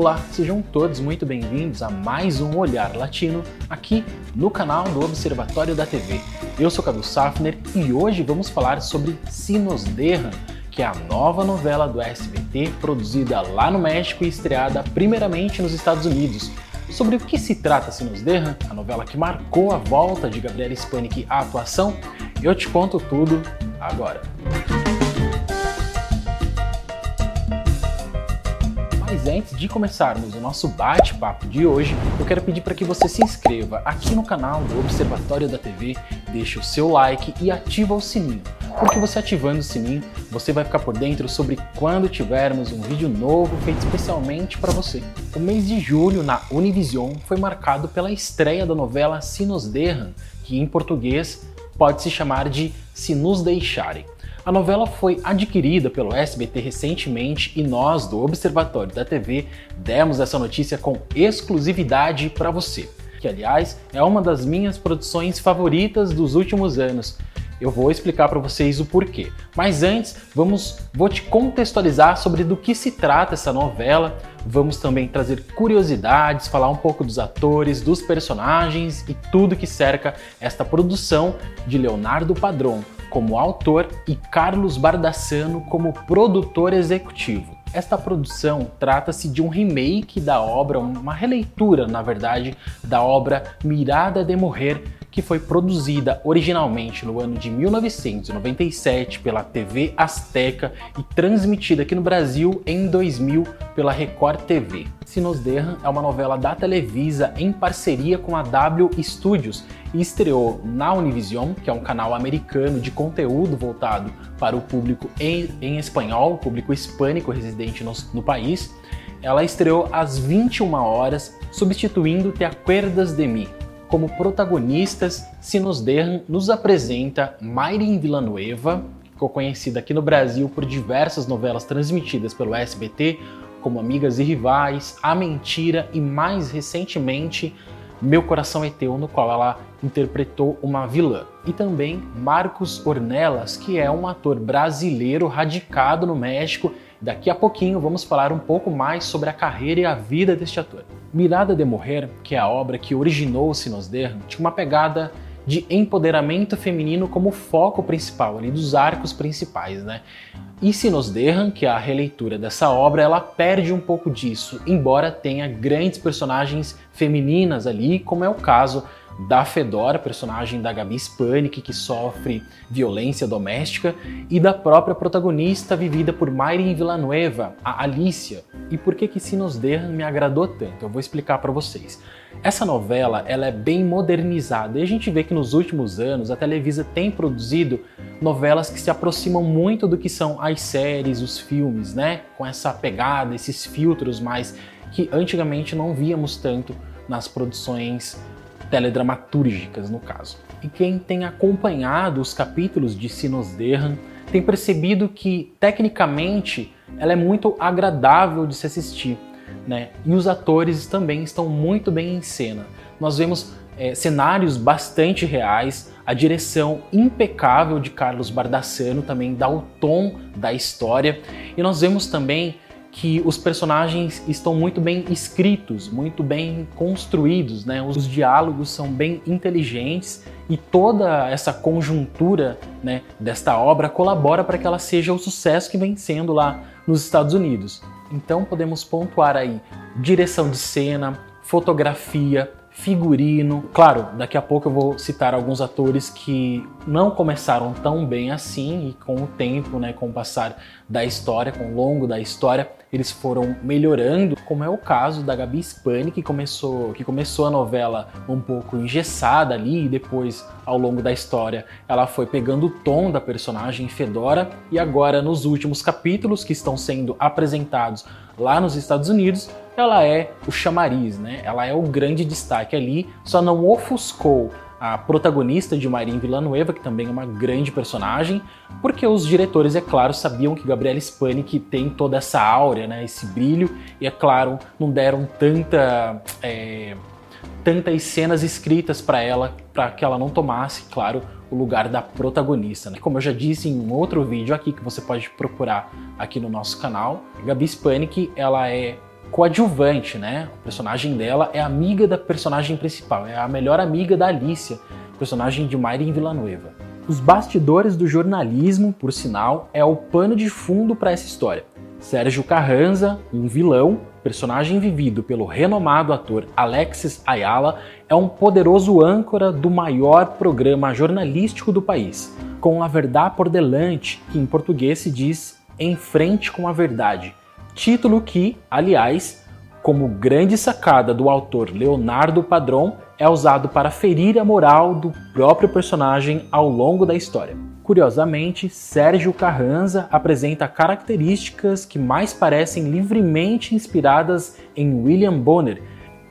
Olá, sejam todos muito bem-vindos a mais um Olhar Latino aqui no canal do Observatório da TV. Eu sou Cadu Safner e hoje vamos falar sobre Sinos Derran, que é a nova novela do SBT produzida lá no México e estreada primeiramente nos Estados Unidos. Sobre o que se trata Sinos Derran, a novela que marcou a volta de Gabriela Spanik à atuação, eu te conto tudo agora. Mas antes de começarmos o nosso bate-papo de hoje, eu quero pedir para que você se inscreva aqui no canal do Observatório da TV, deixe o seu like e ativa o sininho. Porque você ativando o sininho, você vai ficar por dentro sobre quando tivermos um vídeo novo feito especialmente para você. O mês de julho na Univision foi marcado pela estreia da novela Se Nos Derram, que em português pode se chamar de Se Nos Deixarem. A novela foi adquirida pelo SBT recentemente e nós, do Observatório da TV, demos essa notícia com exclusividade para você, que aliás é uma das minhas produções favoritas dos últimos anos. Eu vou explicar para vocês o porquê. Mas antes, vamos vou te contextualizar sobre do que se trata essa novela. Vamos também trazer curiosidades, falar um pouco dos atores, dos personagens e tudo que cerca esta produção de Leonardo Padrão, como autor e Carlos Bardassano como produtor executivo. Esta produção trata-se de um remake da obra, uma releitura, na verdade, da obra Mirada de Morrer, que foi produzida originalmente no ano de 1997 pela TV Azteca e transmitida aqui no Brasil em 2000 pela Record TV. Sinos Derram é uma novela da Televisa em parceria com a W Studios e estreou na Univision, que é um canal americano de conteúdo voltado para o público em, em espanhol, público hispânico residente no, no país. Ela estreou às 21 horas, substituindo Te Acuerdas de Mim, como protagonistas, Sinos Derran nos apresenta Mayrin Villanueva, que ficou conhecida aqui no Brasil por diversas novelas transmitidas pelo SBT, como Amigas e Rivais, A Mentira e mais recentemente Meu Coração é Teu, no qual ela interpretou uma vilã. E também Marcos Ornelas, que é um ator brasileiro radicado no México Daqui a pouquinho vamos falar um pouco mais sobre a carreira e a vida deste ator. Mirada de Morrer, que é a obra que originou o Sinos Derram, tinha uma pegada de empoderamento feminino como foco principal ali dos arcos principais, né? E Sinos Derram, que é a releitura dessa obra, ela perde um pouco disso, embora tenha grandes personagens femininas ali, como é o caso da Fedora, personagem da Gabi Spanik, que sofre violência doméstica, e da própria protagonista vivida por Mayrin Villanueva, a Alicia. E por que que Sinos Derran me agradou tanto? Eu vou explicar para vocês. Essa novela ela é bem modernizada e a gente vê que nos últimos anos a Televisa tem produzido novelas que se aproximam muito do que são as séries, os filmes, né? Com essa pegada, esses filtros mais que antigamente não víamos tanto nas produções teledramatúrgicas no caso. E quem tem acompanhado os capítulos de Sinos Derran tem percebido que tecnicamente ela é muito agradável de se assistir, né? E os atores também estão muito bem em cena. Nós vemos é, cenários bastante reais, a direção impecável de Carlos Bardassano também dá o tom da história e nós vemos também que os personagens estão muito bem escritos, muito bem construídos, né? Os diálogos são bem inteligentes e toda essa conjuntura, né, desta obra colabora para que ela seja o sucesso que vem sendo lá nos Estados Unidos. Então podemos pontuar aí direção de cena, fotografia, figurino. Claro, daqui a pouco eu vou citar alguns atores que não começaram tão bem assim e com o tempo, né, com o passar da história, com o longo da história, eles foram melhorando, como é o caso da Gabi Spani, que começou, que começou a novela um pouco engessada ali e depois, ao longo da história, ela foi pegando o tom da personagem Fedora e agora nos últimos capítulos que estão sendo apresentados lá nos Estados Unidos, ela é o chamariz, né? Ela é o grande destaque ali, só não ofuscou a protagonista de Marin Villanueva, que também é uma grande personagem, porque os diretores, é claro, sabiam que Gabriela Spanik tem toda essa áurea, né, esse brilho, e é claro, não deram tanta, é, tantas cenas escritas para ela, para que ela não tomasse, claro, o lugar da protagonista. Né? Como eu já disse em um outro vídeo aqui, que você pode procurar aqui no nosso canal, Gabi Spanik, ela é coadjuvante, né? O personagem dela é amiga da personagem principal, é a melhor amiga da Alicia, personagem de Mayrin Villanueva. Os bastidores do jornalismo, por sinal, é o pano de fundo para essa história. Sérgio Carranza, um vilão, personagem vivido pelo renomado ator Alexis Ayala, é um poderoso âncora do maior programa jornalístico do país, com a verdade por delante, que em português se diz Em Frente com a Verdade, título que, aliás, como grande sacada do autor Leonardo Padron, é usado para ferir a moral do próprio personagem ao longo da história. Curiosamente, Sérgio Carranza apresenta características que mais parecem livremente inspiradas em William Bonner.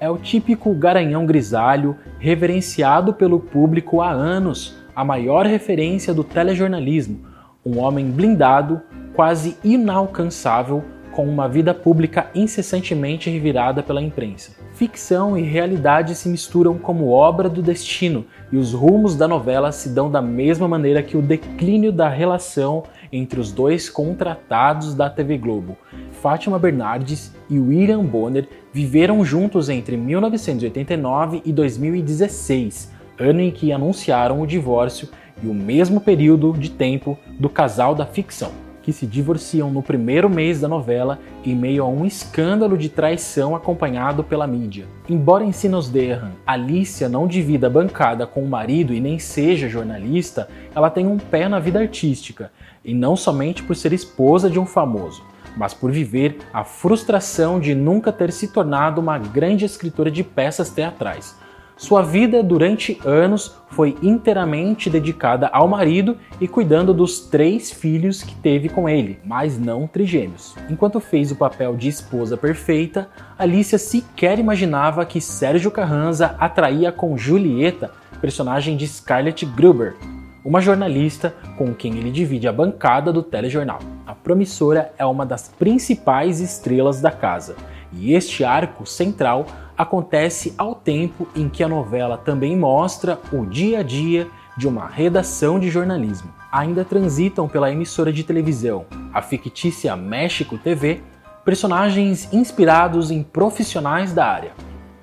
É o típico garanhão grisalho, reverenciado pelo público há anos, a maior referência do telejornalismo, um homem blindado, quase inalcançável, com uma vida pública incessantemente revirada pela imprensa. Ficção e realidade se misturam como obra do destino, e os rumos da novela se dão da mesma maneira que o declínio da relação entre os dois contratados da TV Globo. Fátima Bernardes e William Bonner viveram juntos entre 1989 e 2016, ano em que anunciaram o divórcio e o mesmo período de tempo do casal da ficção que se divorciam no primeiro mês da novela em meio a um escândalo de traição acompanhado pela mídia. Embora em Sinos Derran Alicia não divida a bancada com o marido e nem seja jornalista, ela tem um pé na vida artística, e não somente por ser esposa de um famoso mas por viver a frustração de nunca ter se tornado uma grande escritora de peças teatrais. Sua vida durante anos foi inteiramente dedicada ao marido e cuidando dos três filhos que teve com ele, mas não trigêmeos. Enquanto fez o papel de esposa perfeita, Alicia sequer imaginava que Sérgio Carranza atraía com Julieta, personagem de Scarlett Gruber, uma jornalista com quem ele divide a bancada do telejornal. A promissora é uma das principais estrelas da casa, e este arco central acontece ao tempo em que a novela também mostra o dia a dia de uma redação de jornalismo. Ainda transitam pela emissora de televisão, a fictícia México TV, personagens inspirados em profissionais da área.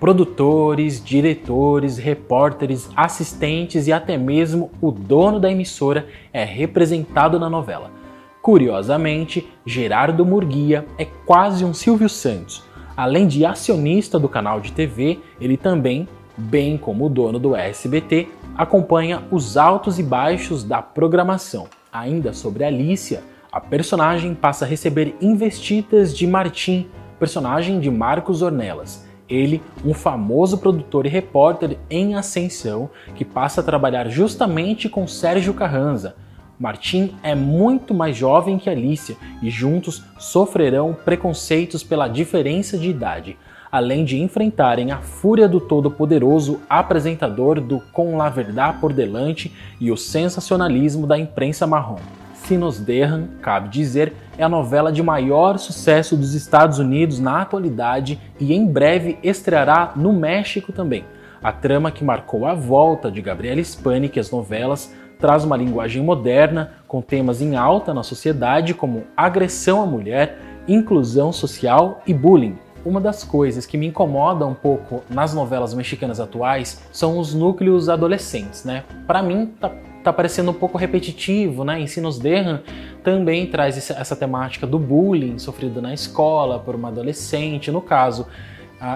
Produtores, diretores, repórteres, assistentes e até mesmo o dono da emissora é representado na novela. Curiosamente, Gerardo Murguia é quase um Silvio Santos, Além de acionista do canal de TV, ele também, bem como o dono do SBT, acompanha os altos e baixos da programação. Ainda sobre Alicia, a personagem passa a receber investidas de Martim, personagem de Marcos Ornelas. Ele, um famoso produtor e repórter em ascensão, que passa a trabalhar justamente com Sérgio Carranza, Martim é muito mais jovem que Alicia e juntos sofrerão preconceitos pela diferença de idade, além de enfrentarem a fúria do todo-poderoso apresentador do Com La Verdade por delante e o sensacionalismo da imprensa marrom. Sinos Derran, cabe dizer, é a novela de maior sucesso dos Estados Unidos na atualidade e em breve estreará no México também. A trama que marcou a volta de Gabriela Spanik às novelas traz uma linguagem moderna com temas em alta na sociedade como agressão à mulher, inclusão social e bullying. Uma das coisas que me incomoda um pouco nas novelas mexicanas atuais são os núcleos adolescentes, né? Para mim tá, tá parecendo um pouco repetitivo, né? Ensinos Derran também traz essa temática do bullying sofrido na escola por uma adolescente. No caso,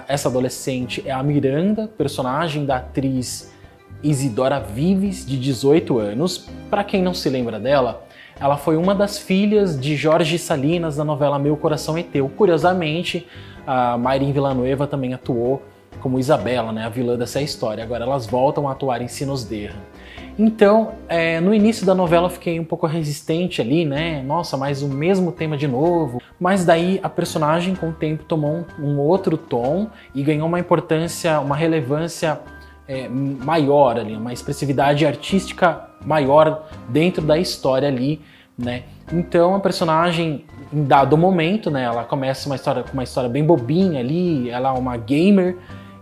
essa adolescente é a Miranda, personagem da atriz Isidora Vives, de 18 anos. Para quem não se lembra dela, ela foi uma das filhas de Jorge Salinas na novela Meu Coração é Teu. Curiosamente, a Mayrin Villanueva também atuou como Isabela, né, a vilã dessa história. Agora elas voltam a atuar em Sinos Derra. Então, é, no início da novela fiquei um pouco resistente ali, né? Nossa, mas o mesmo tema de novo. Mas daí a personagem com o tempo tomou um, um outro tom e ganhou uma importância, uma relevância é, maior ali, uma expressividade artística maior dentro da história ali, né? Então a personagem, em dado momento, né, ela começa uma história com uma história bem bobinha ali, ela é uma gamer,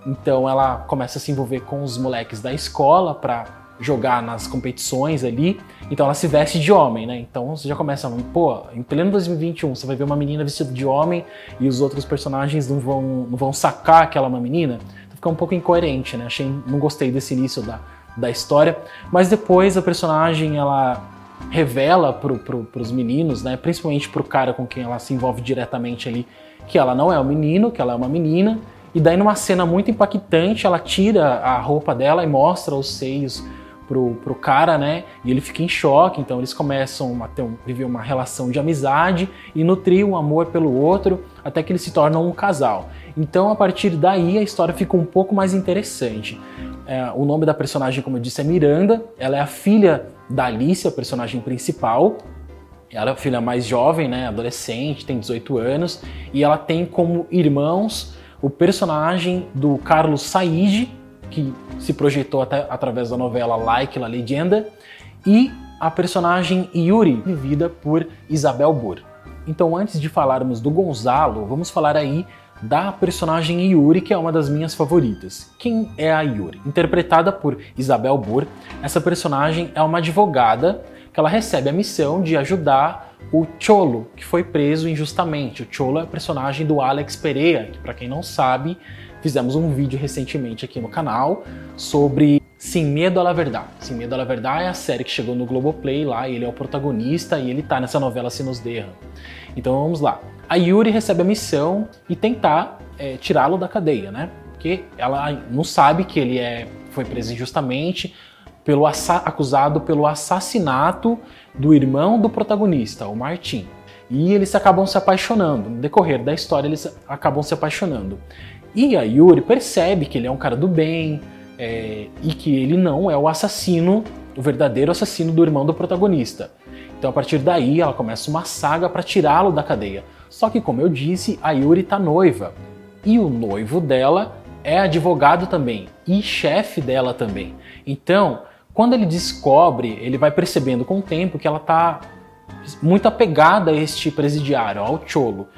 então ela começa a se envolver com os moleques da escola para jogar nas competições ali, então ela se veste de homem, né? Então você já começa, pô, em pleno 2021 você vai ver uma menina vestida de homem e os outros personagens não vão, não vão sacar que ela é uma menina, fica um pouco incoerente, né? Achei, não gostei desse início da, da história, mas depois a personagem ela revela pro, pro, pros meninos, né? Principalmente pro cara com quem ela se envolve diretamente ali, que ela não é um menino, que ela é uma menina, e daí numa cena muito impactante ela tira a roupa dela e mostra os seios pro, pro cara, né? E ele fica em choque, então eles começam a ter um, viver uma relação de amizade e nutrir um amor pelo outro até que eles se tornam um casal. Então, a partir daí, a história fica um pouco mais interessante. É, o nome da personagem, como eu disse, é Miranda. Ela é a filha da Alice, a personagem principal. Ela é a filha mais jovem, né, adolescente, tem 18 anos, e ela tem como irmãos o personagem do Carlos Said, que se projetou até através da novela Like La Legenda, e a personagem Yuri, vivida por Isabel Burr. Então, antes de falarmos do Gonzalo, vamos falar aí da personagem Yuri, que é uma das minhas favoritas. Quem é a Yuri? Interpretada por Isabel Burr, essa personagem é uma advogada que ela recebe a missão de ajudar o Cholo, que foi preso injustamente. O Cholo é o personagem do Alex Pereira, que para quem não sabe, Fizemos um vídeo recentemente aqui no canal sobre Sem Medo à Verdade. Sem Medo à Verdade é a série que chegou no Globoplay lá, ele é o protagonista e ele tá nessa novela Se Nos Derra. Então vamos lá. A Yuri recebe a missão e tentar é, tirá-lo da cadeia, né? Porque ela não sabe que ele é, foi preso injustamente, pelo acusado pelo assassinato do irmão do protagonista, o Martin. E eles acabam se apaixonando. No decorrer da história, eles acabam se apaixonando. E a Yuri percebe que ele é um cara do bem é, e que ele não é o assassino, o verdadeiro assassino do irmão do protagonista. Então a partir daí ela começa uma saga para tirá-lo da cadeia. Só que, como eu disse, a Yuri tá noiva. E o noivo dela é advogado também e chefe dela também. Então, quando ele descobre, ele vai percebendo com o tempo que ela tá muito apegada a este presidiário, ao Cholo.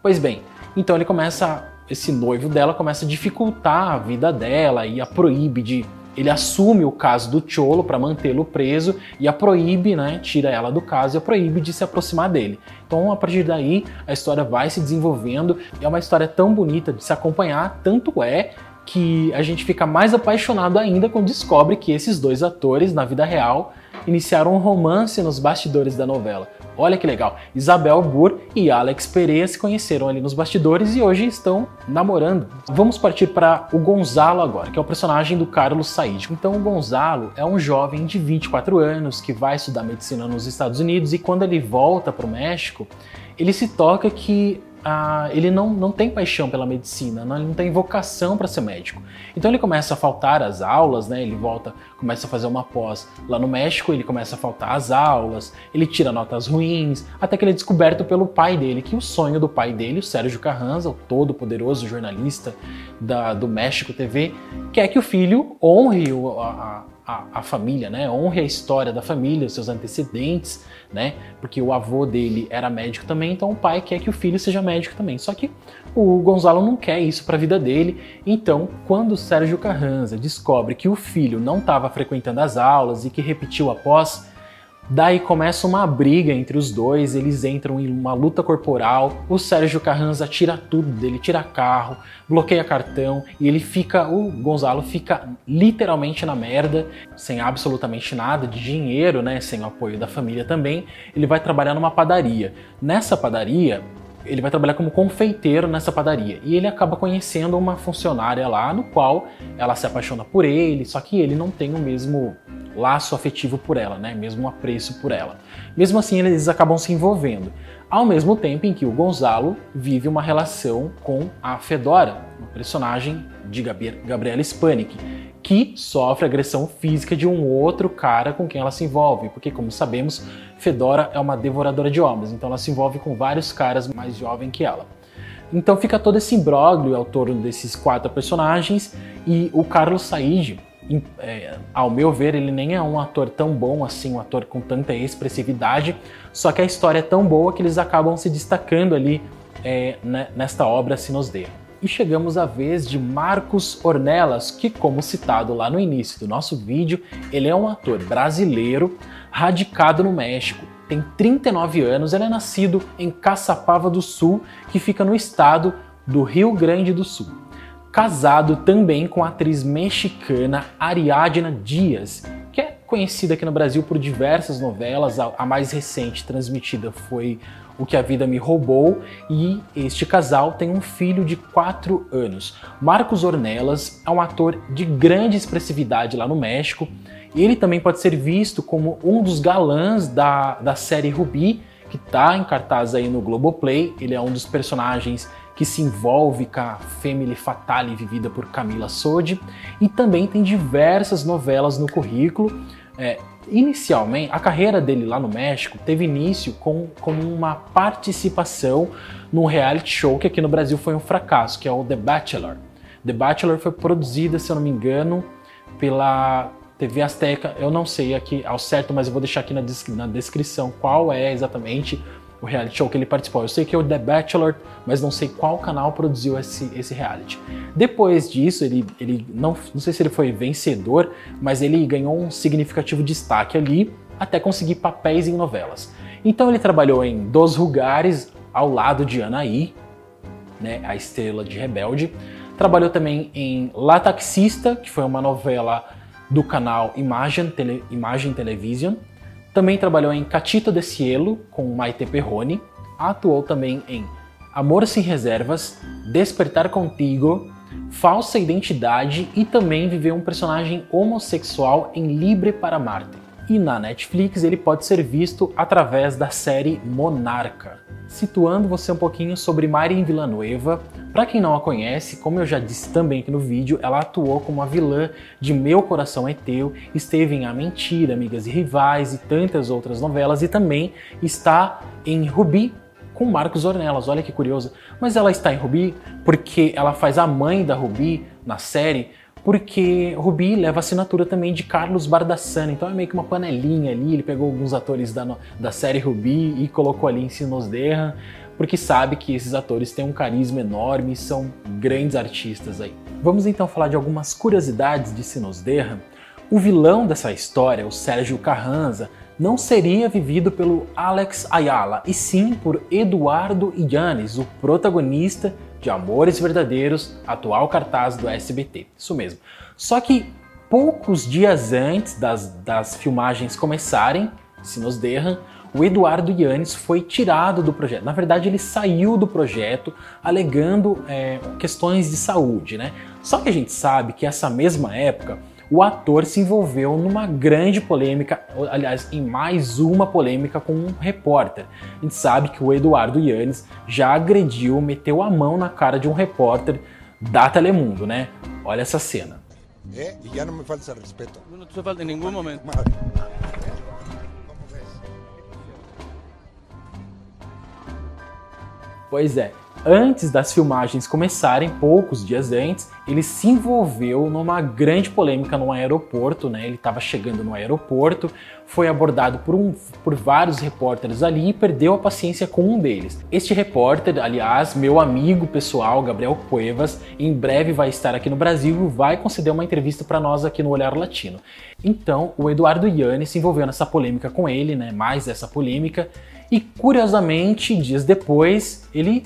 Pois bem, então ele começa esse noivo dela começa a dificultar a vida dela e a proíbe de. Ele assume o caso do Cholo para mantê-lo preso e a proíbe, né? Tira ela do caso e a proíbe de se aproximar dele. Então, a partir daí, a história vai se desenvolvendo e é uma história tão bonita de se acompanhar, tanto é que a gente fica mais apaixonado ainda quando descobre que esses dois atores, na vida real, iniciaram um romance nos bastidores da novela. Olha que legal. Isabel Burr e Alex Pereira se conheceram ali nos bastidores e hoje estão namorando. Vamos partir para o Gonzalo agora, que é o personagem do Carlos Said. Então, o Gonzalo é um jovem de 24 anos que vai estudar medicina nos Estados Unidos e quando ele volta para o México, ele se toca que ah, ele não, não tem paixão pela medicina, não, ele não tem vocação para ser médico. Então ele começa a faltar às aulas, né? Ele volta, começa a fazer uma pós lá no México, ele começa a faltar às aulas, ele tira notas ruins, até que ele é descoberto pelo pai dele, que o sonho do pai dele, o Sérgio Carranza, o todo-poderoso jornalista da, do México TV, quer que o filho honre o, a, a, a, família, né? Honre a história da família, os seus antecedentes, né? Porque o avô dele era médico também, então o pai quer que o filho seja médico também. Só que o Gonzalo não quer isso para a vida dele. Então, quando o Sérgio Carranza descobre que o filho não estava frequentando as aulas e que repetiu após Daí começa uma briga entre os dois, eles entram em uma luta corporal. O Sérgio Carranza tira tudo dele, tira carro, bloqueia cartão e ele fica, o Gonzalo fica literalmente na merda, sem absolutamente nada de dinheiro, né, sem o apoio da família também. Ele vai trabalhar numa padaria. Nessa padaria, ele vai trabalhar como confeiteiro nessa padaria e ele acaba conhecendo uma funcionária lá, no qual ela se apaixona por ele, só que ele não tem o mesmo laço afetivo por ela, né? Mesmo apreço por ela. Mesmo assim, eles acabam se envolvendo. Ao mesmo tempo em que o Gonzalo vive uma relação com a Fedora, uma personagem de Gabriela Spanik, que sofre agressão física de um outro cara com quem ela se envolve, porque como sabemos, Fedora é uma devoradora de homens, então ela se envolve com vários caras mais jovens que ela. Então fica todo esse imbróglio ao torno desses quatro personagens e o Carlos Said, é, ao meu ver, ele nem é um ator tão bom assim, um ator com tanta expressividade, só que a história é tão boa que eles acabam se destacando ali é, né, nesta obra Se Nos Dê. E chegamos à vez de Marcos Ornelas, que, como citado lá no início do nosso vídeo, ele é um ator brasileiro radicado no México. Tem 39 anos, ele é nascido em Caçapava do Sul, que fica no estado do Rio Grande do Sul. Casado também com a atriz mexicana Ariadna Dias, que é conhecida aqui no Brasil por diversas novelas. A mais recente transmitida foi o que a Vida Me Roubou, e este casal tem um filho de 4 anos. Marcos Ornelas é um ator de grande expressividade lá no México, e ele também pode ser visto como um dos galãs da, da série Ruby, que está em cartaz aí no Globoplay. Ele é um dos personagens que se envolve com a Family Fatale vivida por Camila Sodi, e também tem diversas novelas no currículo. É, Inicialmente, a carreira dele lá no México teve início com, com uma participação num reality show que aqui no Brasil foi um fracasso, que é o The Bachelor. The Bachelor foi produzida, se eu não me engano, pela TV Azteca. Eu não sei aqui ao certo, mas eu vou deixar aqui na, na descrição qual é exatamente o reality show que ele participou. Eu sei que é o The Bachelor, mas não sei qual canal produziu esse, esse reality. Depois disso, ele, ele não, não sei se ele foi vencedor, mas ele ganhou um significativo destaque ali até conseguir papéis em novelas. Então ele trabalhou em Dos Lugares, ao lado de Anaí, né, a estrela de Rebelde. Trabalhou também em La Taxista, que foi uma novela do canal Imagem, Tele, Imagem Television. Também trabalhou em Catito de Cielo, com Maite Perrone. Atuou também em Amor Sem Reservas, Despertar Contigo, Falsa Identidade e também viveu um personagem homossexual em Libre para Marte. E na Netflix ele pode ser visto através da série Monarca. Situando você um pouquinho sobre Marin Villanueva, para quem não a conhece, como eu já disse também aqui no vídeo, ela atuou como a vilã de Meu Coração é Teu, esteve em A Mentira, Amigas e Rivais e tantas outras novelas e também está em Rubi com Marcos Ornelas. Olha que curioso. Mas ela está em Rubi porque ela faz a mãe da Rubi na série porque Rubi leva assinatura também de Carlos Bardassana, então é meio que uma panelinha ali, ele pegou alguns atores da, da série Rubi e colocou ali em Sinos Derra, porque sabe que esses atores têm um carisma enorme e são grandes artistas aí. Vamos então falar de algumas curiosidades de Sinos Derra. O vilão dessa história, o Sérgio Carranza, não seria vivido pelo Alex Ayala, e sim por Eduardo Yanes, o protagonista de Amores Verdadeiros, atual cartaz do SBT. Isso mesmo. Só que poucos dias antes das, das filmagens começarem, se nos derram, o Eduardo Yannis foi tirado do projeto. Na verdade, ele saiu do projeto alegando é, questões de saúde, né? Só que a gente sabe que essa mesma época o ator se envolveu numa grande polêmica, aliás, em mais uma polêmica com um repórter. A gente sabe que o Eduardo Yannis já agrediu, meteu a mão na cara de um repórter da Telemundo, né? Olha essa cena. É, e já não me falta respeito. Não te falta em nenhum momento. Pois é, antes das filmagens começarem, poucos dias antes, ele se envolveu numa grande polêmica no aeroporto, né? Ele estava chegando no aeroporto, foi abordado por, um, por vários repórteres ali e perdeu a paciência com um deles. Este repórter, aliás, meu amigo pessoal, Gabriel Cuevas, em breve vai estar aqui no Brasil e vai conceder uma entrevista para nós aqui no Olhar Latino. Então, o Eduardo Iane se envolveu nessa polêmica com ele, né? Mais essa polêmica. E curiosamente, dias depois, ele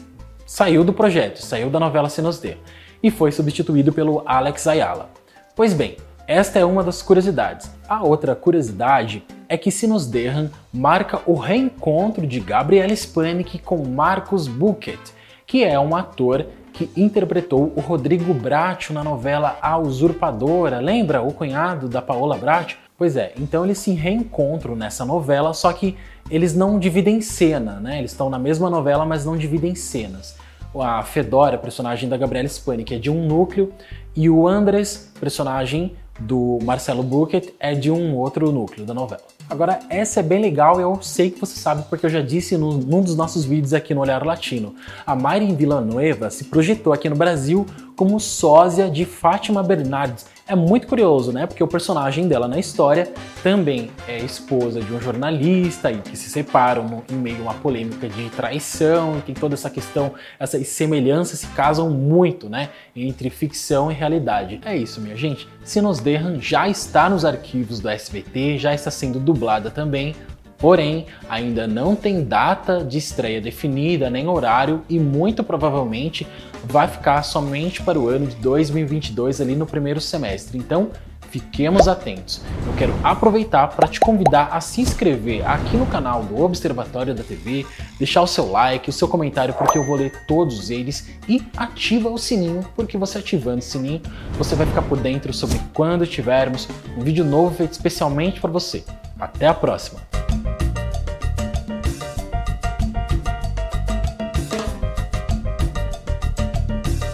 saiu do projeto, saiu da novela Senos D e foi substituído pelo Alex Ayala. Pois bem, esta é uma das curiosidades. A outra curiosidade é que Sinos Derran marca o reencontro de Gabriel Spanik com Marcos Bucket, que é um ator que interpretou o Rodrigo Bracho na novela A Usurpadora. Lembra o cunhado da Paola Bracho? Pois é, então eles se reencontram nessa novela, só que eles não dividem cena, né? Eles estão na mesma novela, mas não dividem cenas. A Fedora, personagem da Gabriela Spanik, é de um núcleo, e o Andres, personagem do Marcelo Bucket, é de um outro núcleo da novela. Agora, essa é bem legal e eu sei que você sabe porque eu já disse no, num dos nossos vídeos aqui no Olhar Latino. A Mayrin Villanueva se projetou aqui no Brasil como sósia de Fátima Bernardes é muito curioso, né? Porque o personagem dela na história também é esposa de um jornalista e que se separam em meio a uma polêmica de traição, e tem toda essa questão, essas semelhanças se casam muito, né? Entre ficção e realidade. É isso, minha gente. Sinos Derran já está nos arquivos do SBT, já está sendo dublada também. Porém, ainda não tem data de estreia definida nem horário e muito provavelmente vai ficar somente para o ano de 2022 ali no primeiro semestre. Então, fiquemos atentos. Eu quero aproveitar para te convidar a se inscrever aqui no canal do Observatório da TV, deixar o seu like, o seu comentário, porque eu vou ler todos eles e ativa o sininho, porque você ativando o sininho, você vai ficar por dentro sobre quando tivermos um vídeo novo feito especialmente para você. Até a próxima!